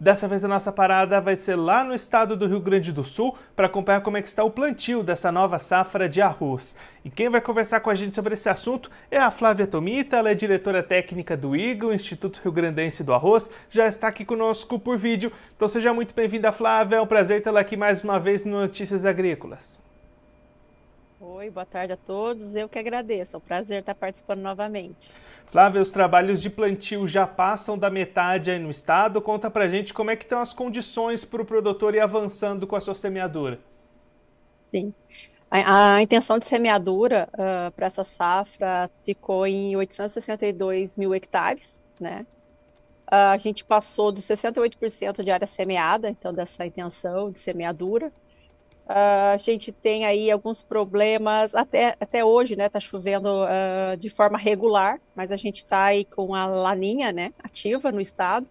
Dessa vez a nossa parada vai ser lá no estado do Rio Grande do Sul para acompanhar como é que está o plantio dessa nova safra de arroz. E quem vai conversar com a gente sobre esse assunto é a Flávia Tomita, ela é diretora técnica do IGA, o Instituto Rio Grandense do Arroz, já está aqui conosco por vídeo. Então seja muito bem-vinda, Flávia, é um prazer tê-la aqui mais uma vez no Notícias Agrícolas. Oi, boa tarde a todos. Eu que agradeço. É um prazer estar participando novamente. Flávia, os trabalhos de plantio já passam da metade aí no estado. Conta pra gente como é que estão as condições para o produtor ir avançando com a sua semeadura. Sim. A, a intenção de semeadura uh, para essa safra ficou em 862 mil hectares, né? Uh, a gente passou dos 68% de área semeada, então dessa intenção de semeadura. Uh, a gente tem aí alguns problemas, até, até hoje, né? Tá chovendo uh, de forma regular, mas a gente está aí com a laninha, né? Ativa no estado,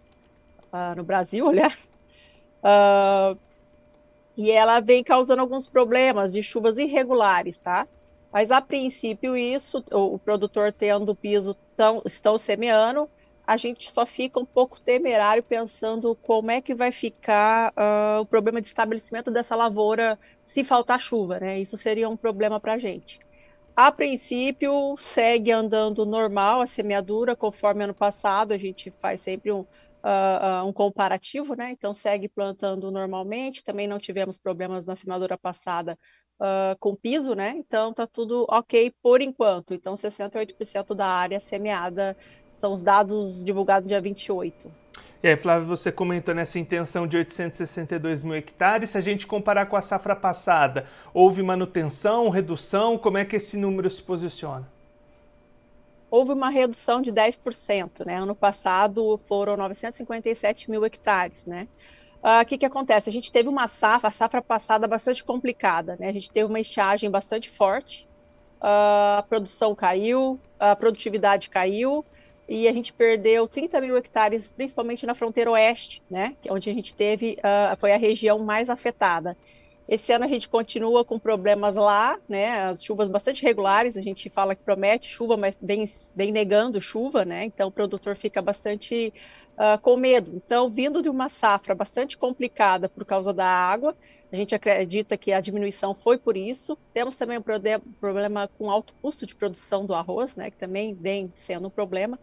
uh, no Brasil, aliás. e ela vem causando alguns problemas de chuvas irregulares, tá? Mas a princípio, isso, o, o produtor tendo o piso tão, estão semeando, a gente só fica um pouco temerário pensando como é que vai ficar uh, o problema de estabelecimento dessa lavoura se faltar chuva, né? Isso seria um problema para a gente. A princípio, segue andando normal a semeadura, conforme ano passado, a gente faz sempre um, uh, uh, um comparativo, né? Então, segue plantando normalmente, também não tivemos problemas na semeadura passada com piso, né? Então, tá tudo ok por enquanto. Então, 68% da área semeada são os dados divulgados dia 28. E aí, Flávio, você comentou nessa intenção de 862 mil hectares. Se a gente comparar com a safra passada, houve manutenção, redução? Como é que esse número se posiciona? Houve uma redução de 10%. Né? Ano passado foram 957 mil hectares. Né? Ah, o uh, que, que acontece? A gente teve uma safra, a safra passada bastante complicada. Né? A gente teve uma estiagem bastante forte, uh, a produção caiu, a produtividade caiu, e a gente perdeu 30 mil hectares, principalmente na fronteira oeste, né, é onde a gente teve, uh, foi a região mais afetada. Esse ano a gente continua com problemas lá, né, as chuvas bastante regulares, a gente fala que promete chuva, mas vem, vem negando chuva, né, então o produtor fica bastante uh, com medo. Então, vindo de uma safra bastante complicada por causa da água, a gente acredita que a diminuição foi por isso. Temos também um problema com alto custo de produção do arroz, né, que também vem sendo um problema.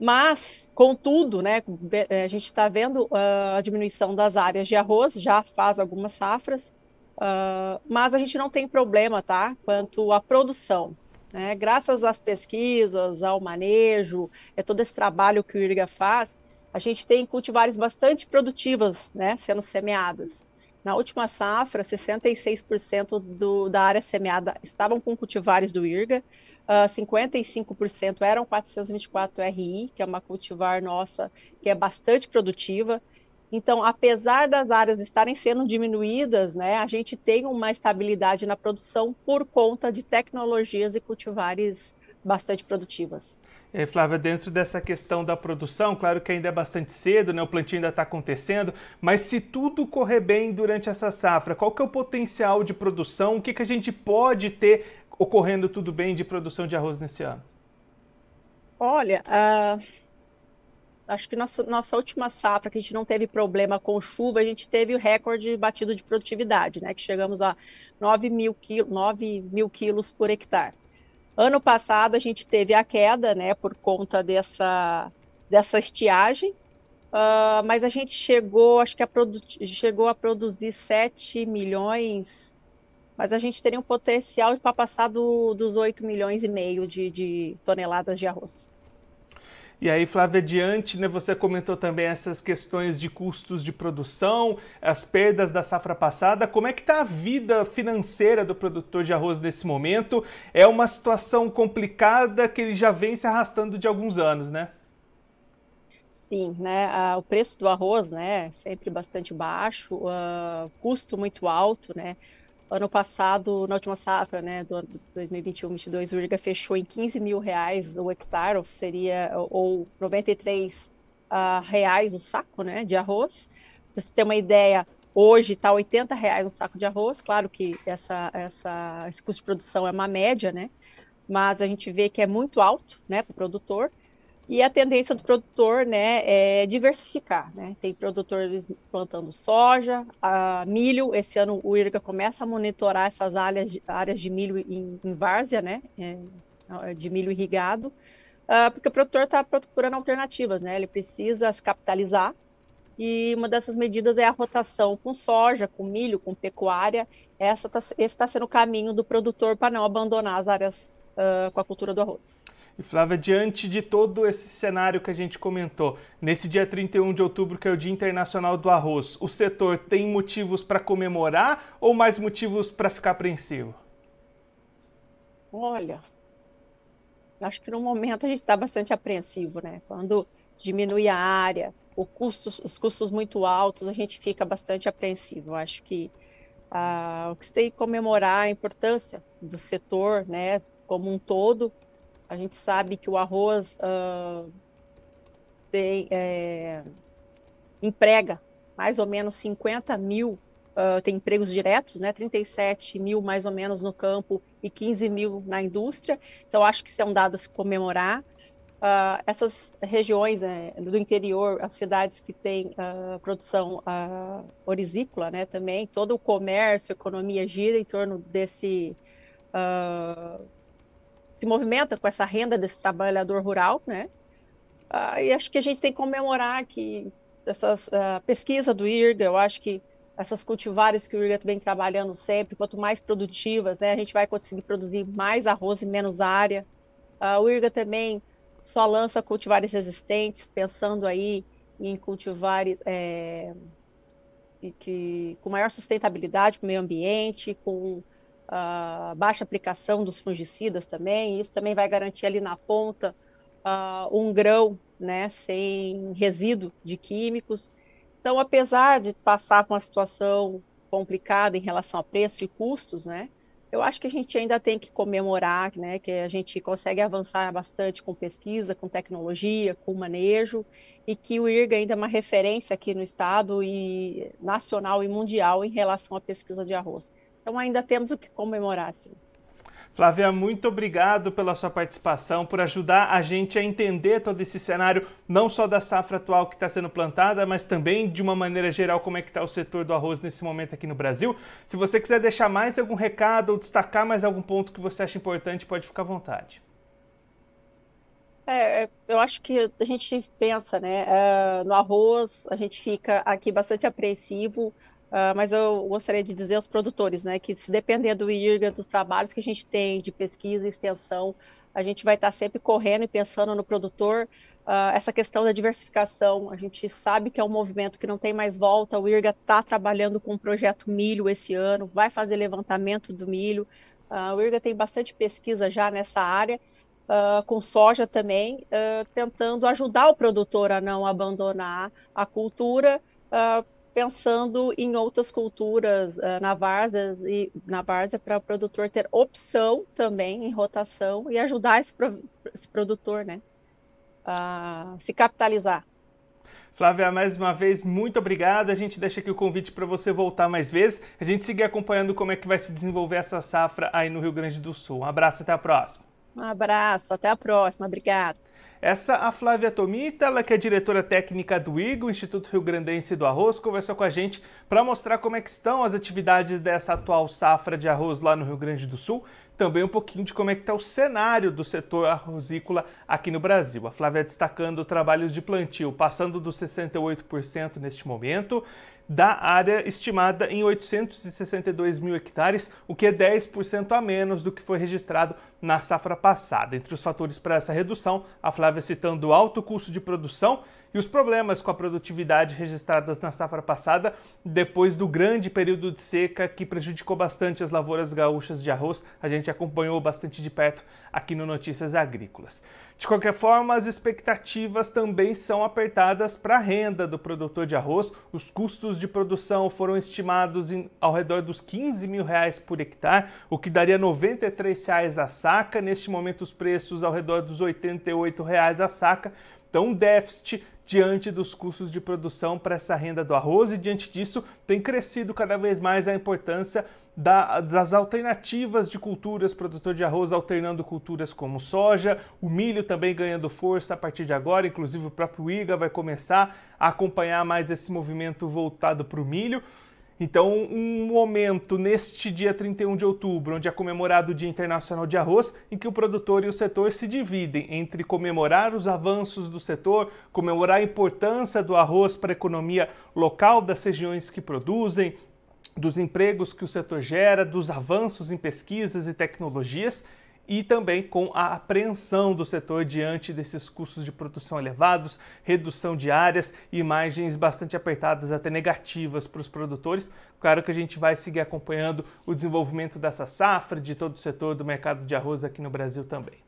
Mas, contudo, né, eh, a gente está vendo uh, a diminuição das áreas de arroz, já faz algumas safras, uh, mas a gente não tem problema, tá? Quanto à produção. Né? Graças às pesquisas, ao manejo, é todo esse trabalho que o IRGA faz, a gente tem cultivares bastante produtivas, né, sendo semeadas. Na última safra, 66% do, da área semeada estavam com cultivares do IRGA, uh, ah, 55% eram 424 RI, que é uma cultivar nossa que é bastante produtiva. Então, apesar das áreas estarem sendo diminuídas, né, a gente tem uma estabilidade na produção por conta de tecnologias e cultivares bastante produtivas. É, Flávia, dentro dessa questão da produção, claro que ainda é bastante cedo, né? o plantio ainda está acontecendo, mas se tudo correr bem durante essa safra, qual que é o potencial de produção? O que, que a gente pode ter ocorrendo tudo bem de produção de arroz nesse ano? Olha, uh, acho que nossa, nossa última safra, que a gente não teve problema com chuva, a gente teve o recorde batido de produtividade, né? Que chegamos a 9 mil, quil, 9 mil quilos por hectare. Ano passado a gente teve a queda, né, por conta dessa, dessa estiagem, uh, mas a gente chegou, acho que a chegou a produzir 7 milhões, mas a gente teria um potencial para passar do, dos 8 milhões e meio de, de toneladas de arroz. E aí, Flávia, adiante, né, você comentou também essas questões de custos de produção, as perdas da safra passada. Como é que está a vida financeira do produtor de arroz nesse momento? É uma situação complicada que ele já vem se arrastando de alguns anos, né? Sim, né? o preço do arroz, né, sempre bastante baixo, uh, custo muito alto, né? Ano passado, na última safra, né, do ano 2021-22, o IRGA fechou em 15 mil reais o hectare, ou seria, ou 93 uh, ah, reais o saco, né, de arroz. Para você ter uma ideia, Hoje está R$ reais um saco de arroz. Claro que essa, essa, esse custo de produção é uma média, né? Mas a gente vê que é muito alto, né, para o produtor. E a tendência do produtor, né, é diversificar, né? Tem produtores plantando soja, milho. Esse ano o IRGA começa a monitorar essas áreas, áreas de milho em, em várzea, né? É, de milho irrigado, uh, porque o produtor está procurando alternativas, né? Ele precisa se capitalizar e uma dessas medidas é a rotação com soja, com milho, com pecuária. Essa tá, esse está sendo o caminho do produtor para não abandonar as áreas uh, com a cultura do arroz. E Flávia, diante de todo esse cenário que a gente comentou, nesse dia 31 de outubro, que é o Dia Internacional do Arroz, o setor tem motivos para comemorar ou mais motivos para ficar apreensivo? Olha, acho que no momento a gente está bastante apreensivo, né? Quando diminui a área, custo, os custos muito altos, a gente fica bastante apreensivo. Acho que ah, o que se tem que comemorar a importância do setor, né, como um todo, a gente sabe que o arroz uh, tem, é, emprega mais ou menos 50 mil, uh, tem empregos diretos, né? 37 mil mais ou menos no campo e 15 mil na indústria. Então, acho que isso é um a comemorar. Uh, essas regiões né, do interior, as cidades que têm uh, produção uh, orizícola, né, também, todo o comércio, economia gira em torno desse se movimenta com essa renda desse trabalhador rural, né? Ah, e acho que a gente tem que comemorar que essa uh, pesquisa do IRGA, eu acho que essas cultivares que o IRGA vem trabalhando sempre, quanto mais produtivas, né, a gente vai conseguir produzir mais arroz e menos área. Uh, o IRGA também só lança cultivares resistentes, pensando aí em cultivares é, que, com maior sustentabilidade para o meio ambiente, com uh, baixa aplicação dos fungicidas também, isso também vai garantir ali na ponta uh, um grão né, sem resíduo de químicos. Então, apesar de passar com uma situação complicada em relação a preço e custos, né, eu acho que a gente ainda tem que comemorar, né, que a gente consegue avançar bastante com pesquisa, com tecnologia, com manejo, e que o IRGA ainda é uma referência aqui no estado e nacional e mundial em relação à pesquisa de arroz. Então ainda temos o que comemorar, sim. Flávia, muito obrigado pela sua participação, por ajudar a gente a entender todo esse cenário, não só da safra atual que está sendo plantada, mas também, de uma maneira geral, como é que está o setor do arroz nesse momento aqui no Brasil. Se você quiser deixar mais algum recado ou destacar mais algum ponto que você acha importante, pode ficar à vontade. É, é eu acho que a gente pensa, né, uh, no arroz, a gente fica aqui bastante apreensivo, Uh, mas eu gostaria de dizer aos produtores, né, que se depender do IRGA, dos trabalhos que a gente tem de pesquisa e extensão, a gente vai estar sempre correndo e pensando no produtor. Uh, essa questão da diversificação, a gente sabe que é um movimento que não tem mais volta. O IRGA está trabalhando com o projeto milho esse ano, vai fazer levantamento do milho. Uh, o IRGA tem bastante pesquisa já nessa área. Uh, com soja também, uh, tentando ajudar o produtor a não abandonar a cultura, uh, pensando em outras culturas uh, na várzea e na várzea para o produtor ter opção também em rotação e ajudar esse, pro, esse produtor, né, a se capitalizar. Flávia, mais uma vez, muito obrigado. A gente deixa aqui o convite para você voltar mais vezes. A gente seguir acompanhando como é que vai se desenvolver essa safra aí no Rio Grande do Sul. Um abraço, até a próxima. Um abraço, até a próxima. Obrigada. Essa a Flávia Tomita, ela que é diretora técnica do IGO, Instituto Rio Grandense do Arroz, conversou com a gente para mostrar como é que estão as atividades dessa atual safra de arroz lá no Rio Grande do Sul, também um pouquinho de como é que está o cenário do setor arrozícola aqui no Brasil. A Flávia destacando trabalhos de plantio, passando dos 68% neste momento, da área estimada em 862 mil hectares, o que é 10% a menos do que foi registrado na safra passada. Entre os fatores para essa redução, a Flávia citando o alto custo de produção e os problemas com a produtividade registradas na safra passada, depois do grande período de seca que prejudicou bastante as lavouras gaúchas de arroz. A gente acompanhou bastante de perto aqui no Notícias Agrícolas. De qualquer forma, as expectativas também são apertadas para a renda do produtor de arroz. Os custos de produção foram estimados em, ao redor dos 15 mil reais por hectare, o que daria 93 reais a saca. Neste momento, os preços ao redor dos 88 reais a saca. Então, um déficit diante dos custos de produção para essa renda do arroz e diante disso tem crescido cada vez mais a importância da, das alternativas de culturas, produtor de arroz alternando culturas como soja, o milho também ganhando força a partir de agora, inclusive o próprio IGA vai começar a acompanhar mais esse movimento voltado para o milho. Então, um momento neste dia 31 de outubro, onde é comemorado o Dia Internacional de Arroz, em que o produtor e o setor se dividem entre comemorar os avanços do setor, comemorar a importância do arroz para a economia local das regiões que produzem, dos empregos que o setor gera, dos avanços em pesquisas e tecnologias e também com a apreensão do setor diante desses custos de produção elevados, redução de áreas e imagens bastante apertadas, até negativas para os produtores. Claro que a gente vai seguir acompanhando o desenvolvimento dessa safra, de todo o setor do mercado de arroz aqui no Brasil também.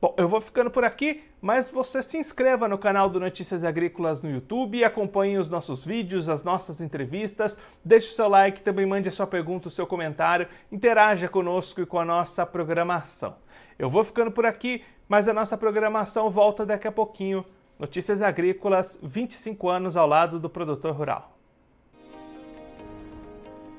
Bom, eu vou ficando por aqui, mas você se inscreva no canal do Notícias Agrícolas no YouTube acompanhe os nossos vídeos, as nossas entrevistas. Deixe o seu like, também mande a sua pergunta, o seu comentário, interaja conosco e com a nossa programação. Eu vou ficando por aqui, mas a nossa programação volta daqui a pouquinho. Notícias Agrícolas, 25 anos ao lado do produtor rural.